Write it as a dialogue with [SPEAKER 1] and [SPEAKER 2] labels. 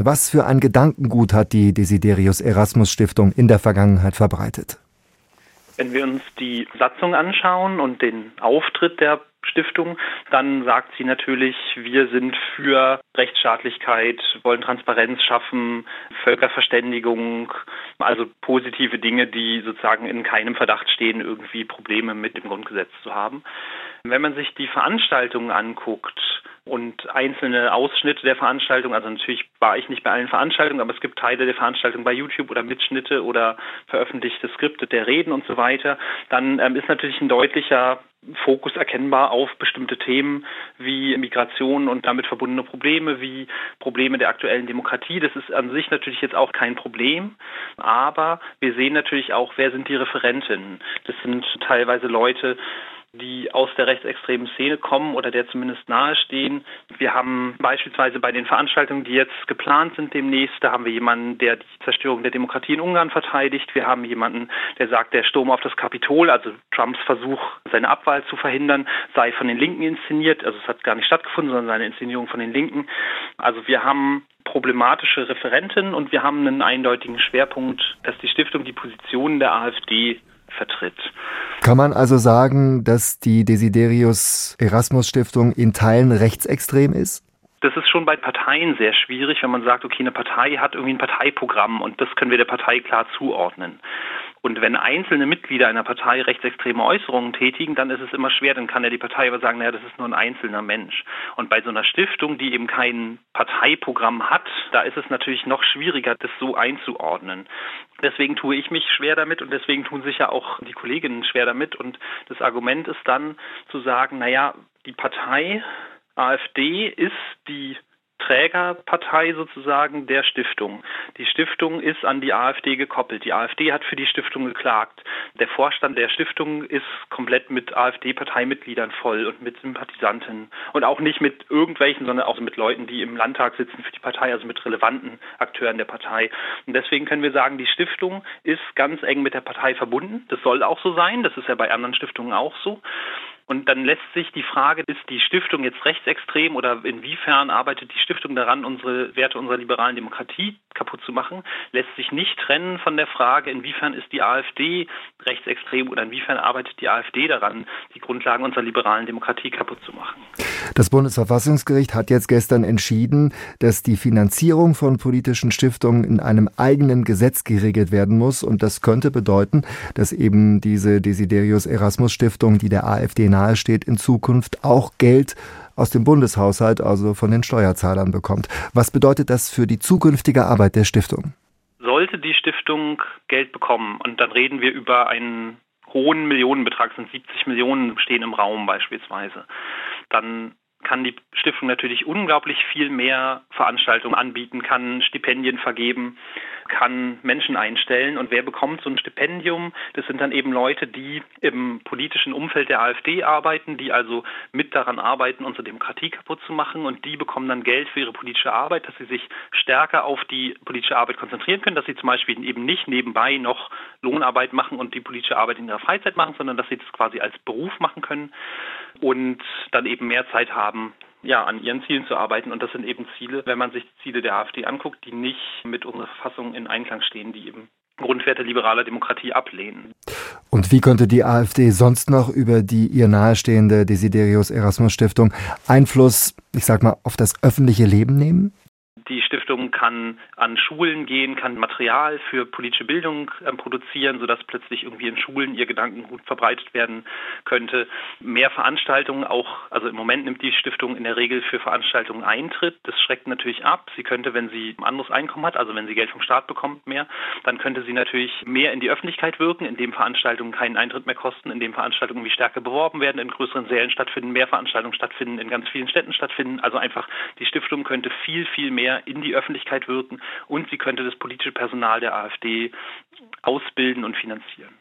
[SPEAKER 1] Was für ein Gedankengut hat die Desiderius Erasmus Stiftung in der Vergangenheit verbreitet?
[SPEAKER 2] Wenn wir uns die Satzung anschauen und den Auftritt der Stiftung, dann sagt sie natürlich, wir sind für Rechtsstaatlichkeit, wollen Transparenz schaffen, Völkerverständigung, also positive Dinge, die sozusagen in keinem Verdacht stehen, irgendwie Probleme mit dem Grundgesetz zu haben. Wenn man sich die Veranstaltungen anguckt, und einzelne Ausschnitte der Veranstaltung. Also natürlich war ich nicht bei allen Veranstaltungen, aber es gibt Teile der Veranstaltung bei YouTube oder Mitschnitte oder veröffentlichte Skripte der Reden und so weiter. Dann ähm, ist natürlich ein deutlicher Fokus erkennbar auf bestimmte Themen wie Migration und damit verbundene Probleme, wie Probleme der aktuellen Demokratie. Das ist an sich natürlich jetzt auch kein Problem, aber wir sehen natürlich auch, wer sind die Referentinnen. Das sind teilweise Leute, die aus der rechtsextremen Szene kommen oder der zumindest nahestehen. Wir haben beispielsweise bei den Veranstaltungen, die jetzt geplant sind demnächst, da haben wir jemanden, der die Zerstörung der Demokratie in Ungarn verteidigt. Wir haben jemanden, der sagt, der Sturm auf das Kapitol, also Trumps Versuch, seine Abwahl zu verhindern, sei von den Linken inszeniert. Also es hat gar nicht stattgefunden, sondern seine Inszenierung von den Linken. Also wir haben problematische Referenten und wir haben einen eindeutigen Schwerpunkt, dass die Stiftung die Positionen der AfD vertritt.
[SPEAKER 1] Kann man also sagen, dass die Desiderius Erasmus Stiftung in Teilen rechtsextrem ist?
[SPEAKER 2] Das ist schon bei Parteien sehr schwierig, wenn man sagt, okay, eine Partei hat irgendwie ein Parteiprogramm und das können wir der Partei klar zuordnen. Und wenn einzelne Mitglieder einer Partei rechtsextreme Äußerungen tätigen, dann ist es immer schwer, dann kann ja die Partei aber sagen, naja, das ist nur ein einzelner Mensch. Und bei so einer Stiftung, die eben kein Parteiprogramm hat, da ist es natürlich noch schwieriger, das so einzuordnen. Deswegen tue ich mich schwer damit und deswegen tun sich ja auch die Kolleginnen schwer damit. Und das Argument ist dann zu sagen, naja, die Partei AfD ist die Trägerpartei sozusagen der Stiftung. Die Stiftung ist an die AfD gekoppelt. Die AfD hat für die Stiftung geklagt. Der Vorstand der Stiftung ist komplett mit AfD-Parteimitgliedern voll und mit Sympathisanten und auch nicht mit irgendwelchen, sondern auch mit Leuten, die im Landtag sitzen für die Partei, also mit relevanten Akteuren der Partei. Und deswegen können wir sagen, die Stiftung ist ganz eng mit der Partei verbunden. Das soll auch so sein. Das ist ja bei anderen Stiftungen auch so. Und dann lässt sich die Frage, ist die Stiftung jetzt rechtsextrem oder inwiefern arbeitet die Stiftung daran, unsere Werte unserer liberalen Demokratie kaputt zu machen, lässt sich nicht trennen von der Frage, inwiefern ist die AfD rechtsextrem oder inwiefern arbeitet die AfD daran, die Grundlagen unserer liberalen Demokratie kaputt zu machen.
[SPEAKER 1] Das Bundesverfassungsgericht hat jetzt gestern entschieden, dass die Finanzierung von politischen Stiftungen in einem eigenen Gesetz geregelt werden muss. Und das könnte bedeuten, dass eben diese Desiderius Erasmus Stiftung, die der AfD nahesteht, in Zukunft auch Geld aus dem Bundeshaushalt, also von den Steuerzahlern bekommt. Was bedeutet das für die zukünftige Arbeit der Stiftung?
[SPEAKER 2] Sollte die Stiftung Geld bekommen, und dann reden wir über einen hohen Millionenbetrag, sind 70 Millionen stehen im Raum beispielsweise, dann kann die Stiftung natürlich unglaublich viel mehr Veranstaltungen anbieten, kann Stipendien vergeben, kann Menschen einstellen. Und wer bekommt so ein Stipendium? Das sind dann eben Leute, die im politischen Umfeld der AfD arbeiten, die also mit daran arbeiten, unsere Demokratie kaputt zu machen. Und die bekommen dann Geld für ihre politische Arbeit, dass sie sich stärker auf die politische Arbeit konzentrieren können, dass sie zum Beispiel eben nicht nebenbei noch Lohnarbeit machen und die politische Arbeit in ihrer Freizeit machen, sondern dass sie das quasi als Beruf machen können und dann eben mehr Zeit haben, ja, an ihren Zielen zu arbeiten. Und das sind eben Ziele, wenn man sich die Ziele der AfD anguckt, die nicht mit unserer Verfassung in Einklang stehen, die eben Grundwerte liberaler Demokratie ablehnen.
[SPEAKER 1] Und wie könnte die AfD sonst noch über die ihr nahestehende Desiderius Erasmus Stiftung Einfluss, ich sag mal, auf das öffentliche Leben nehmen?
[SPEAKER 2] Die Stiftung kann an Schulen gehen, kann Material für politische Bildung äh, produzieren, sodass plötzlich irgendwie in Schulen ihr Gedankengut verbreitet werden könnte. Mehr Veranstaltungen auch, also im Moment nimmt die Stiftung in der Regel für Veranstaltungen Eintritt. Das schreckt natürlich ab. Sie könnte, wenn sie ein anderes Einkommen hat, also wenn sie Geld vom Staat bekommt mehr, dann könnte sie natürlich mehr in die Öffentlichkeit wirken, indem Veranstaltungen keinen Eintritt mehr kosten, indem Veranstaltungen wie stärker beworben werden, in größeren Sälen stattfinden, mehr Veranstaltungen stattfinden, in ganz vielen Städten stattfinden. Also einfach die Stiftung könnte viel, viel mehr in die Öffentlichkeit wirken und sie könnte das politische Personal der AfD ausbilden und finanzieren.